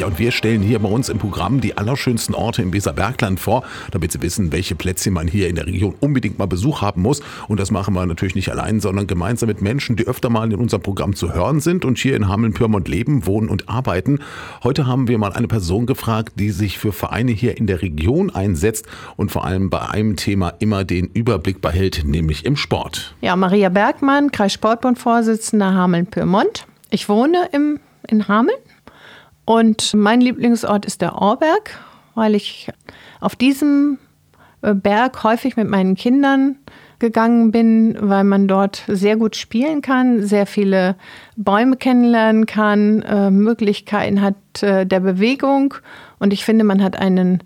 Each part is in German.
Ja, und wir stellen hier bei uns im Programm die allerschönsten Orte im Weserbergland vor, damit Sie wissen, welche Plätzchen man hier in der Region unbedingt mal Besuch haben muss. Und das machen wir natürlich nicht allein, sondern gemeinsam mit Menschen, die öfter mal in unserem Programm zu hören sind und hier in Hameln-Pyrmont leben, wohnen und arbeiten. Heute haben wir mal eine Person gefragt, die sich für Vereine hier in der Region einsetzt und vor allem bei einem Thema immer den Überblick behält, nämlich im Sport. Ja, Maria Bergmann, Kreissportbund-Vorsitzende Hameln-Pyrmont. Ich wohne im, in Hameln und mein Lieblingsort ist der Orberg, weil ich auf diesem äh, Berg häufig mit meinen Kindern gegangen bin, weil man dort sehr gut spielen kann, sehr viele Bäume kennenlernen kann, äh, Möglichkeiten hat äh, der Bewegung und ich finde, man hat einen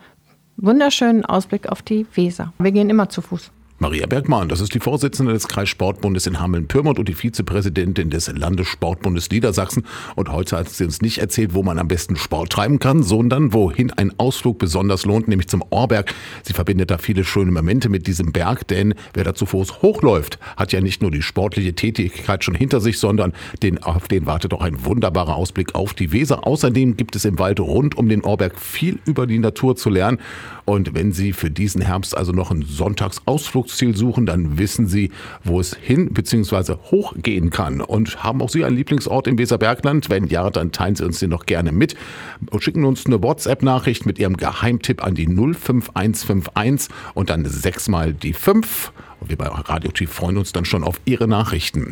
wunderschönen Ausblick auf die Weser. Wir gehen immer zu Fuß. Maria Bergmann, das ist die Vorsitzende des Kreissportbundes in Hameln-Pyrmont und die Vizepräsidentin des Landessportbundes Niedersachsen. Und heute hat sie uns nicht erzählt, wo man am besten Sport treiben kann, sondern wohin ein Ausflug besonders lohnt, nämlich zum Orberg. Sie verbindet da viele schöne Momente mit diesem Berg, denn wer da zu Fuß hochläuft, hat ja nicht nur die sportliche Tätigkeit schon hinter sich, sondern den, auf den wartet auch ein wunderbarer Ausblick auf die Weser. Außerdem gibt es im Wald rund um den Orberg viel über die Natur zu lernen. Und wenn Sie für diesen Herbst also noch einen Sonntagsausflug Urlaubsziel suchen, dann wissen Sie, wo es hin bzw. hochgehen kann. Und haben auch Sie einen Lieblingsort im Weserbergland? Wenn ja, dann teilen Sie uns den noch gerne mit und schicken uns eine WhatsApp-Nachricht mit Ihrem Geheimtipp an die 05151 und dann sechsmal die 5. Und wir bei Radio T freuen uns dann schon auf Ihre Nachrichten.